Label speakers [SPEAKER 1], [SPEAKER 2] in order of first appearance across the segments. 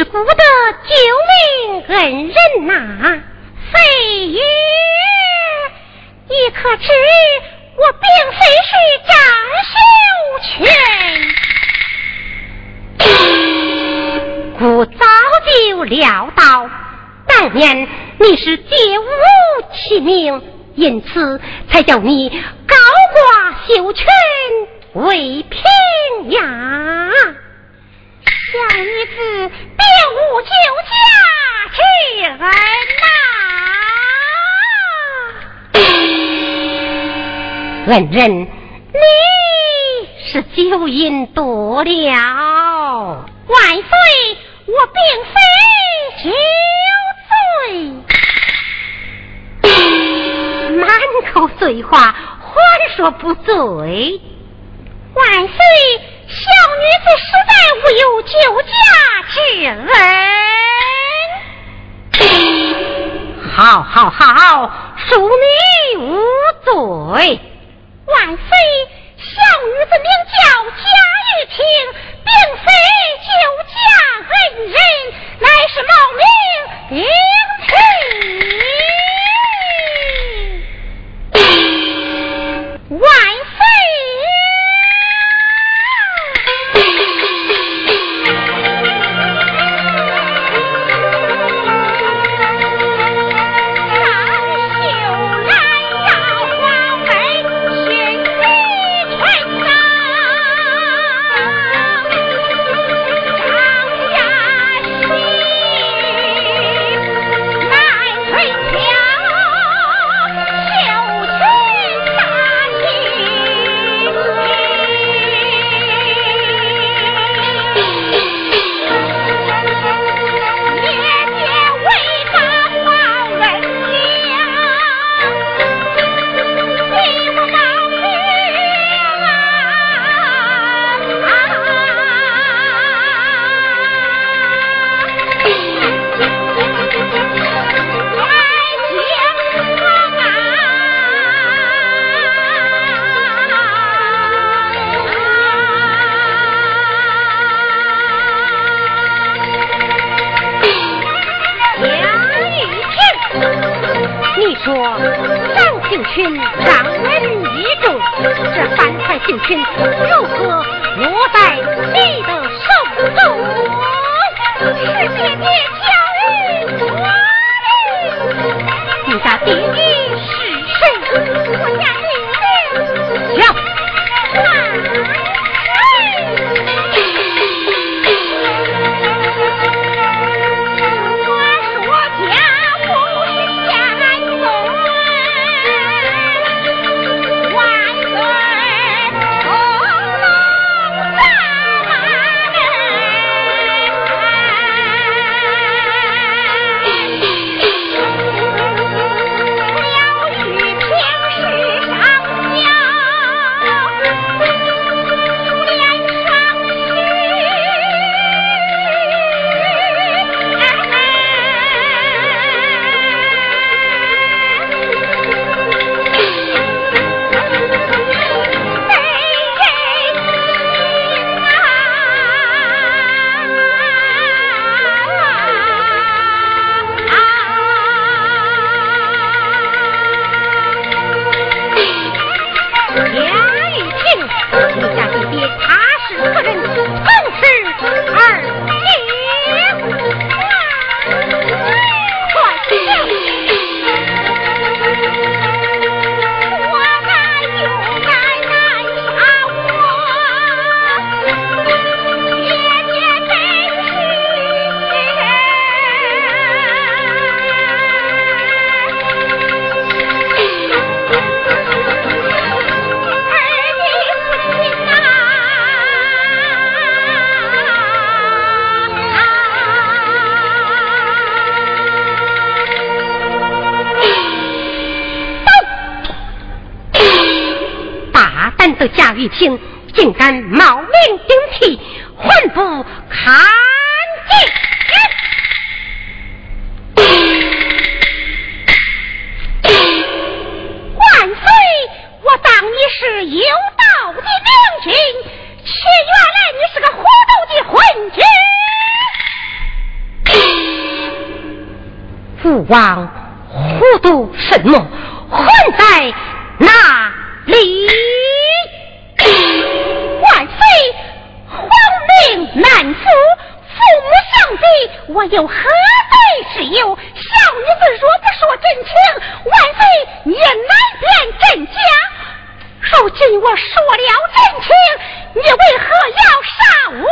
[SPEAKER 1] 是孤得救命恩人呐、飞鱼，你可知我并非是张秀全，故早就料到当年你是借物欺命，因此才叫你高挂秀全为平阳。
[SPEAKER 2] 小女子并无酒驾之恩
[SPEAKER 1] 呐，恩人，你是酒瘾多了。
[SPEAKER 2] 万岁，我并非酒醉，满口
[SPEAKER 3] 醉。话，还说不醉。
[SPEAKER 1] 万岁。小女子实在无有救驾
[SPEAKER 3] 之恩。好好好，恕你无罪。
[SPEAKER 1] 万岁，小女子名叫贾玉婷，并非救驾恩人，乃是冒名顶替。万。
[SPEAKER 3] 竟敢冒名顶替，混不看
[SPEAKER 1] 紧！万岁！我当你是有道的明君，却原来你是个糊涂的昏
[SPEAKER 3] 君。父王糊涂什么？混在哪里？
[SPEAKER 1] 我又何罪之有？小女子若不说真情，万岁也难辨真假。如今我说了真情，你为何要杀我？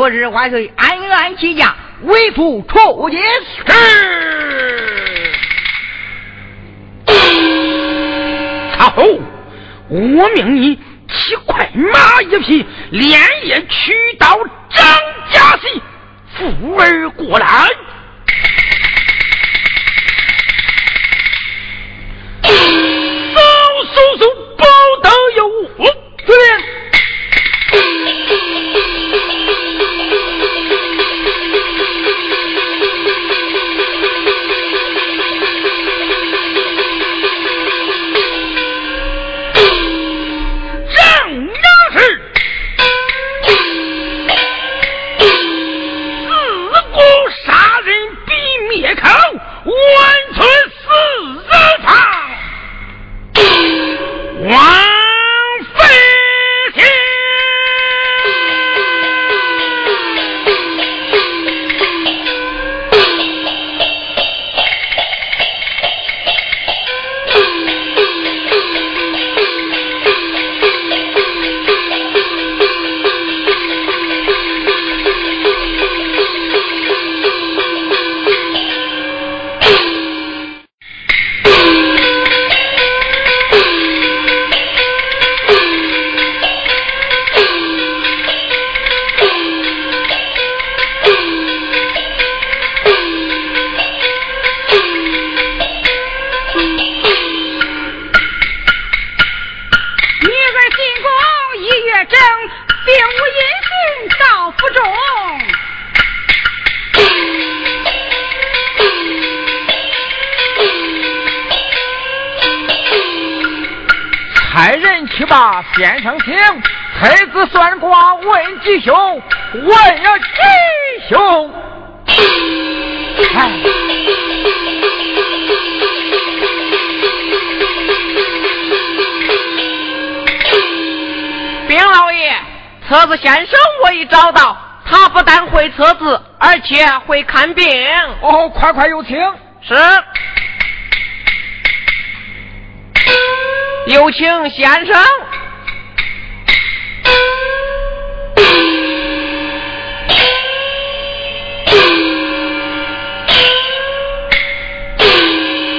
[SPEAKER 4] 昨日万岁安安起驾，为父出京。
[SPEAKER 5] 曹后，我命你骑快马一匹，连夜去到张家溪，扶儿过来。先生
[SPEAKER 6] 我已找到，他不但会测字，而且会看病。
[SPEAKER 5] 哦，快快有请。
[SPEAKER 6] 是。有请先生。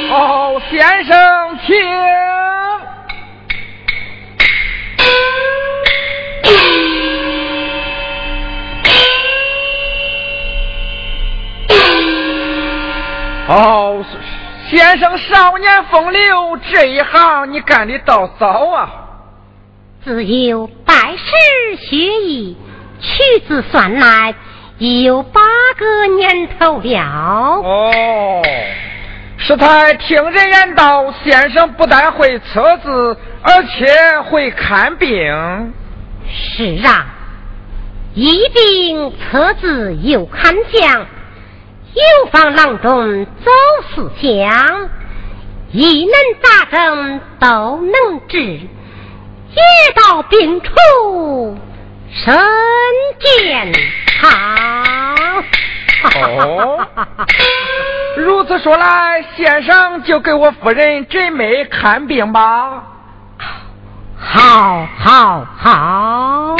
[SPEAKER 5] 哦先生，请。哦，先生少年风流，这一行你干的倒早啊！
[SPEAKER 1] 自有拜师学艺，屈指算来已有八个年头了。
[SPEAKER 5] 哦。师太听人言道，先生不但会测字，而且会看病。
[SPEAKER 1] 是啊，医病测字又看相，有方郎中走四乡，一能打针都能治，一到病处身健康。
[SPEAKER 5] 哦。如此说来，先生就给我夫人诊脉看病吧。
[SPEAKER 1] 好，好，好。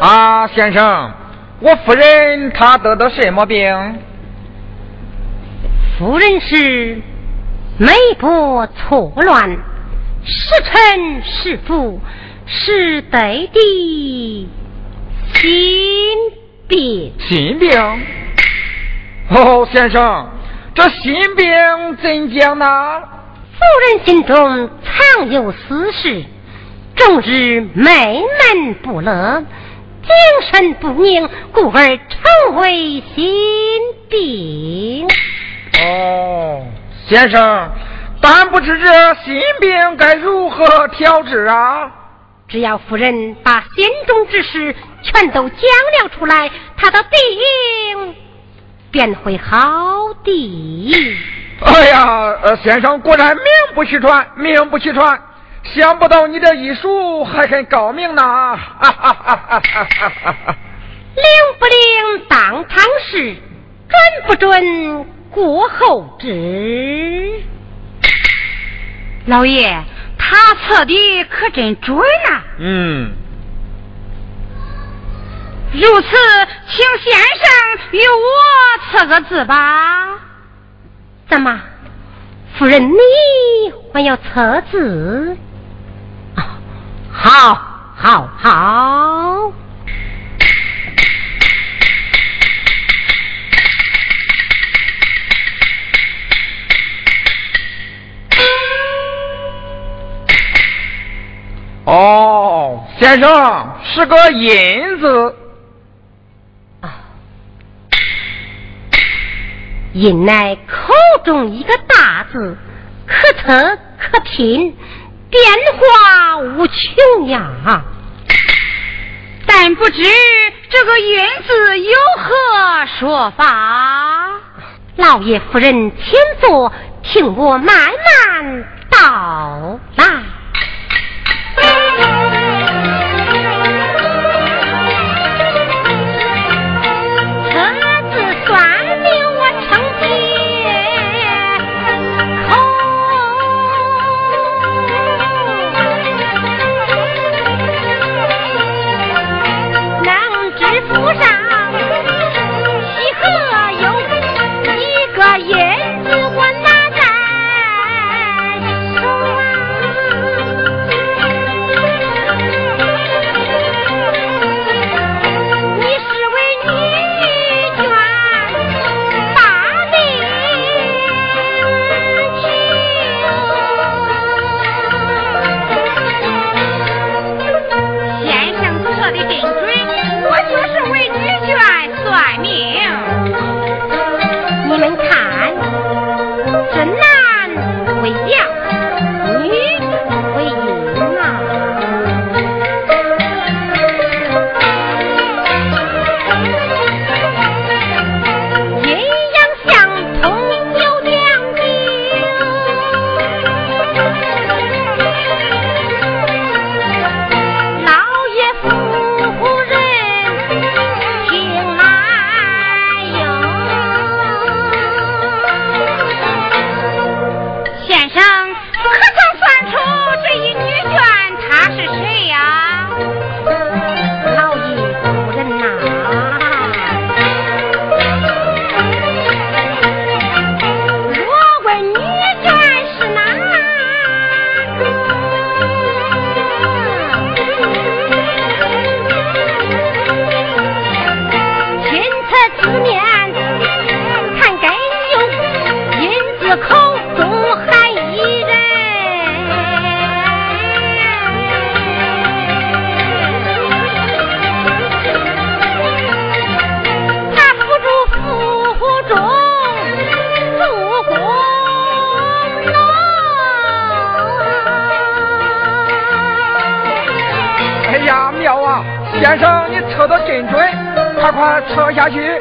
[SPEAKER 5] 啊，先生，我夫人她得的什么病？
[SPEAKER 1] 夫人是脉搏错乱，时沉是浮。是得的心病，
[SPEAKER 5] 心病。哦，先生，这心病怎讲呢？
[SPEAKER 1] 夫人心中常有私事，终日闷闷不乐，精神不宁，故而成为心病。
[SPEAKER 5] 哦，先生。但不知这心病该如何调治啊？
[SPEAKER 1] 只要夫人把心中之事全都讲了出来，他的病便会好的。
[SPEAKER 5] 哎呀，呃，先生果然名不虚传，名不虚传。想不到你这医术还很高明呢！哈哈哈哈哈！
[SPEAKER 1] 灵不灵当场试，准不准过后知。
[SPEAKER 2] 老爷，他测的可真准呐！
[SPEAKER 5] 嗯。
[SPEAKER 2] 如此，请先生与我测个字吧。
[SPEAKER 1] 怎么，夫人你还要测字？好，好，好。
[SPEAKER 5] 哦，先生是个银子。
[SPEAKER 1] 啊，印乃口中一个大字，可测可拼。变化无穷呀，
[SPEAKER 2] 但不知这个云字有何说法？
[SPEAKER 1] 老爷夫人，请坐，听我慢慢道来。
[SPEAKER 2] 呀妙啊！先生，你测得真准，快快测下
[SPEAKER 5] 去。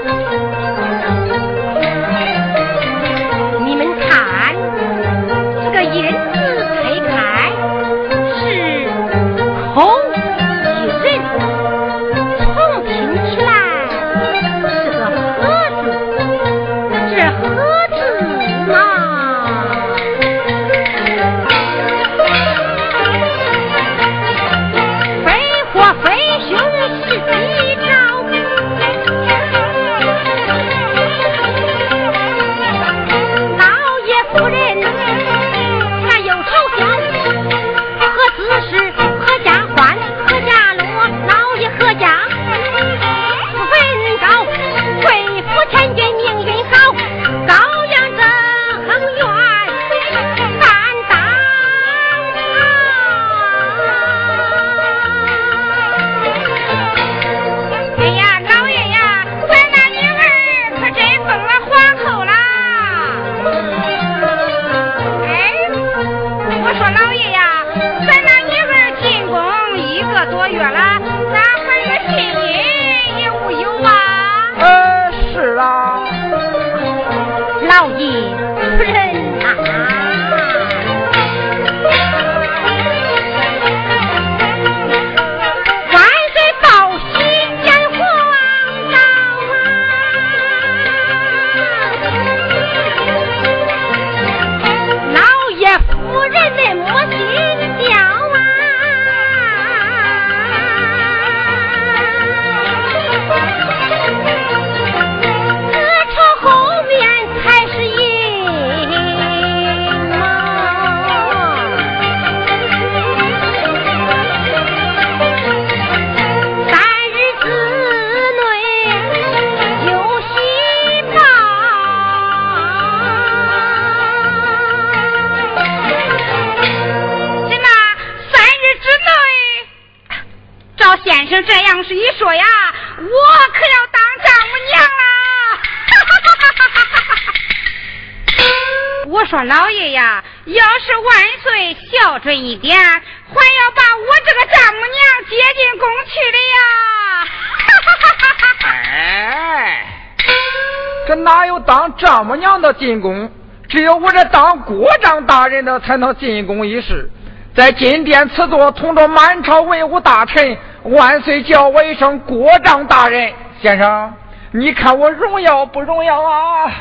[SPEAKER 5] 丈母娘的进宫？只有我这当国丈大人的才能进宫一事，在金殿此座，同着满朝文武大臣，万岁叫我一声国丈大人，先生。你看我荣耀不荣耀啊！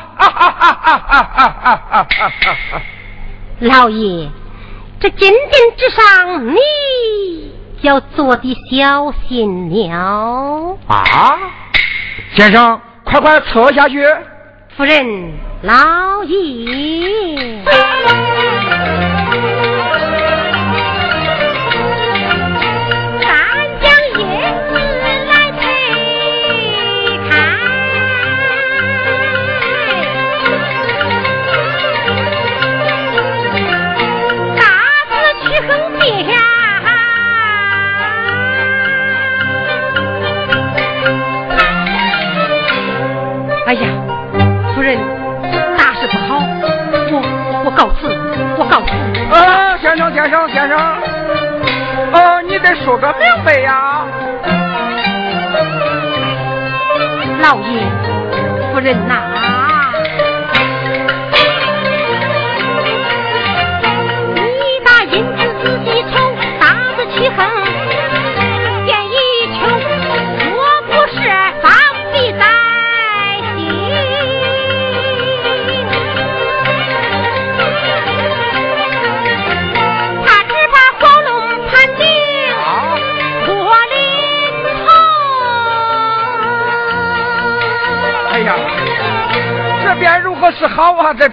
[SPEAKER 1] 老爷，这金殿之上，你要做的小心了
[SPEAKER 5] 啊！先生，快快撤下去。
[SPEAKER 1] 夫人，老爷。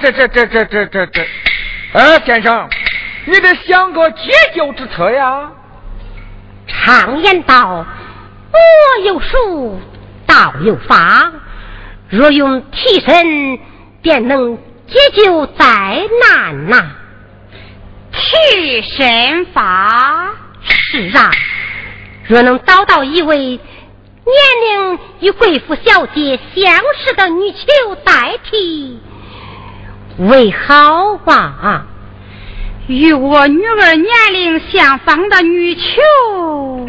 [SPEAKER 5] 这这这这这这这！哎，先生，你得想个解救之策呀。
[SPEAKER 1] 常言道，佛有术，道有法，若用替身，便能解救灾难呐。
[SPEAKER 2] 替身法
[SPEAKER 1] 是啊，若能找到一位年龄与贵妇小姐相识的女囚代替。为好吧？
[SPEAKER 2] 与我女儿年龄相仿的女囚，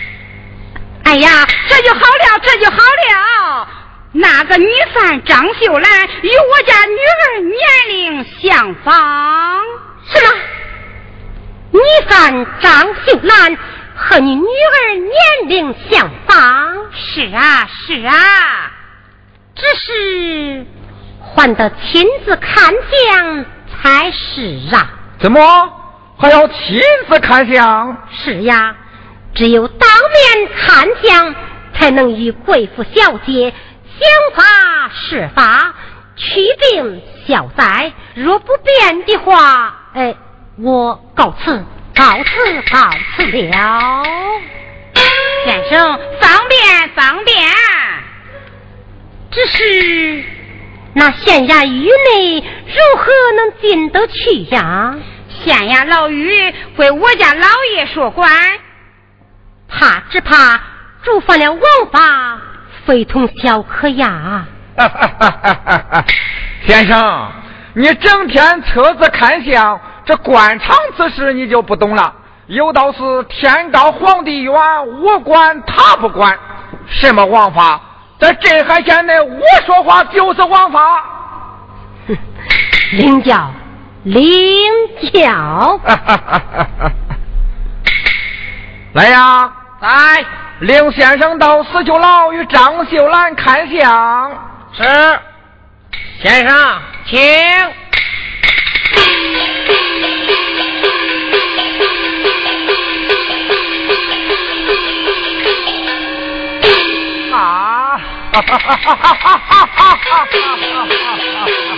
[SPEAKER 2] 哎呀，这就好了，这就好了。那个女犯张秀兰与我家女儿年龄相仿，
[SPEAKER 1] 是吗？女犯张秀兰？和你女儿年龄相仿，
[SPEAKER 2] 是啊是啊，
[SPEAKER 1] 只是还得亲自看相才是啊。
[SPEAKER 5] 怎么还要亲自看相？
[SPEAKER 1] 是呀，只有当面看相，才能与贵妇小姐想法施法，祛病消灾。若不便的话，哎，我告辞。告辞，告辞了。
[SPEAKER 2] 先生，方便方便。
[SPEAKER 1] 只是那县衙狱内如何能进得去呀？
[SPEAKER 2] 县衙牢狱归我家老爷说管。
[SPEAKER 1] 怕只怕触犯了王法，非同小可呀。
[SPEAKER 5] 先生，你整天车子看相。这官场之事你就不懂了，有道是天高皇帝远，我管他不管。什么王法？在镇海县内，我说话就是王法。
[SPEAKER 1] 领教，领教。
[SPEAKER 5] 来呀，
[SPEAKER 7] 来，
[SPEAKER 5] 领先生到四舅老与张秀兰看相。
[SPEAKER 7] 是，先生，请。
[SPEAKER 5] 哈哈哈哈哈哈哈哈！
[SPEAKER 1] 姑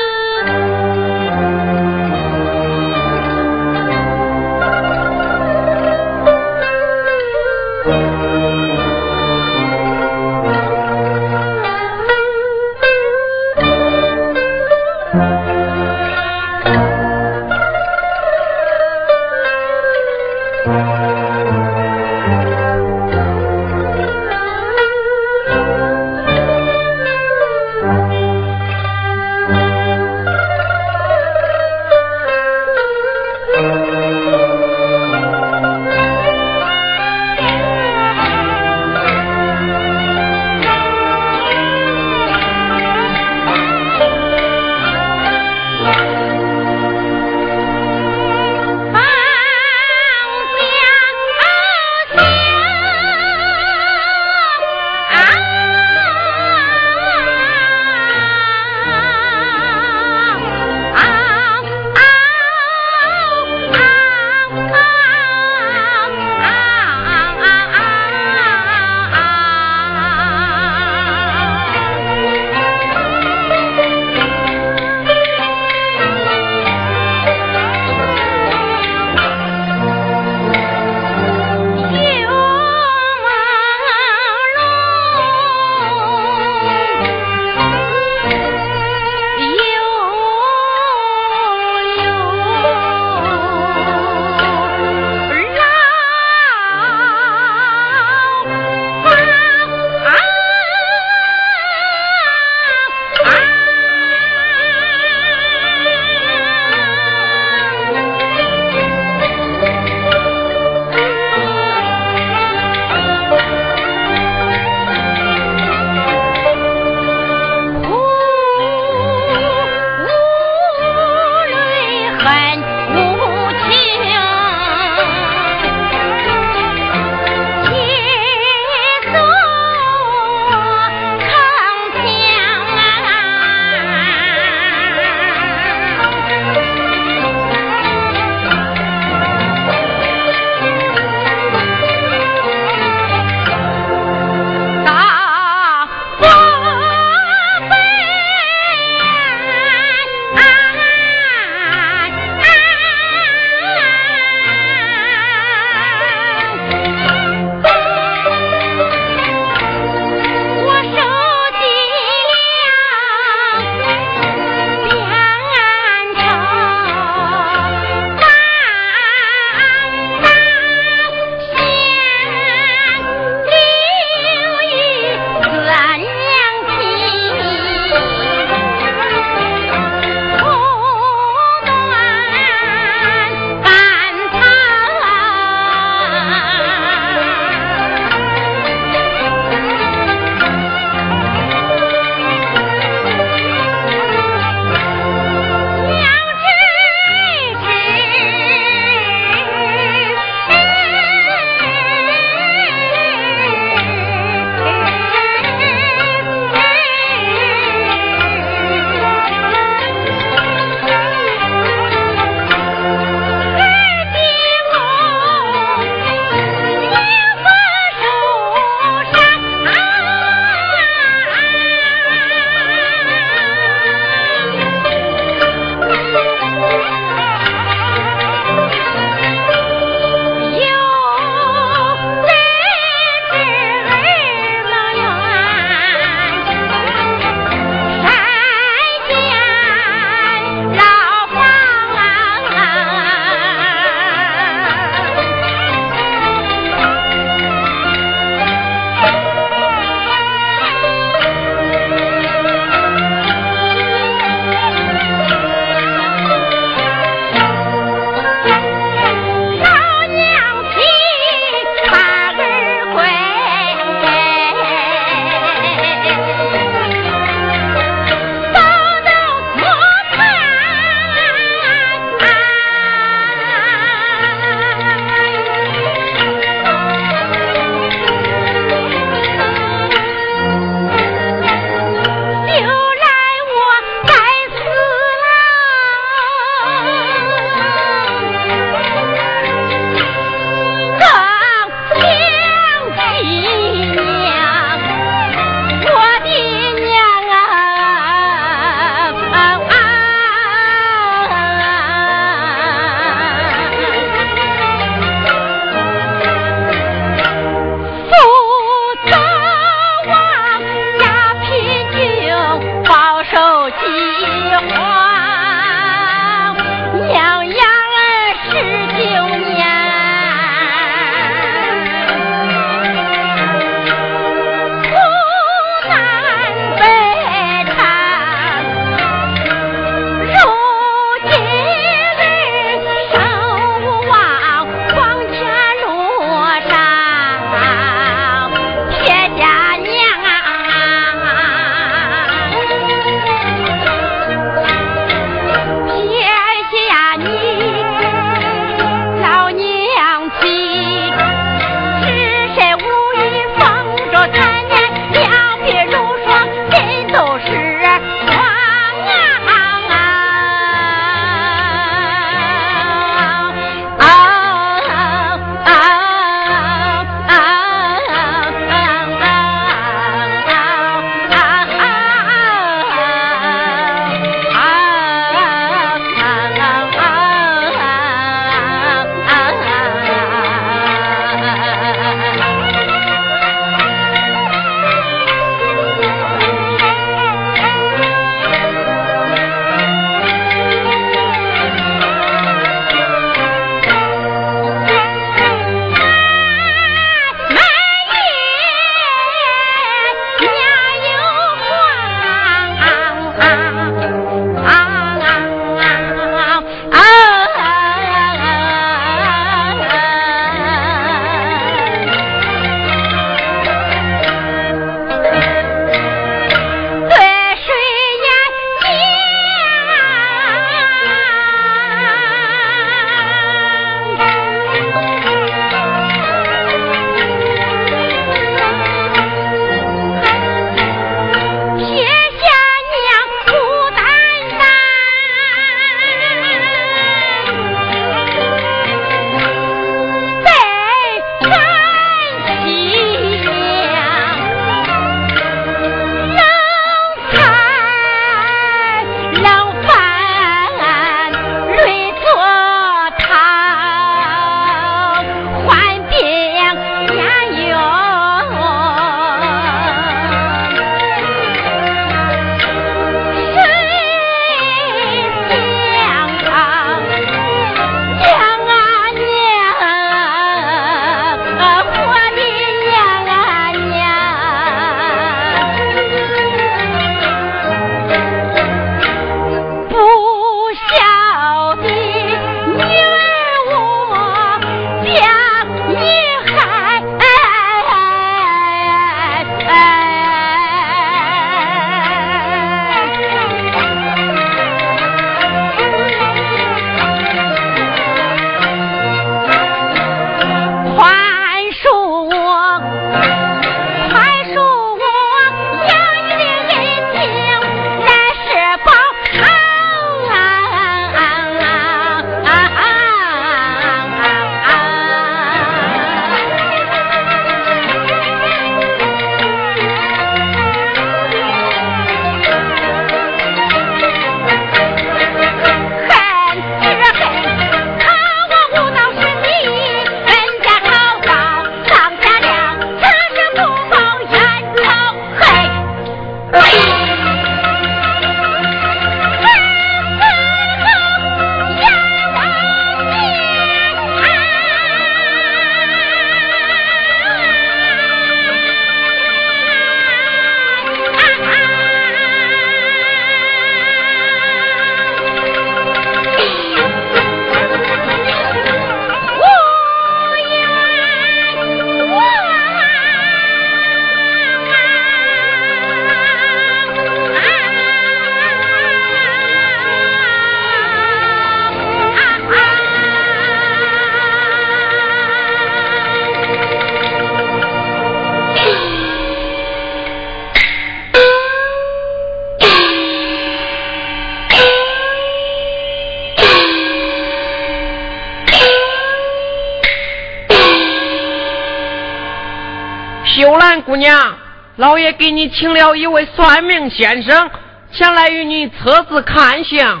[SPEAKER 1] 也给你请了一位算命先生，前来与你测字看相。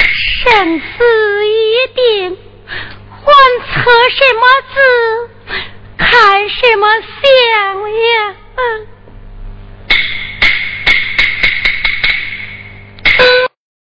[SPEAKER 8] 生死一定，还测什么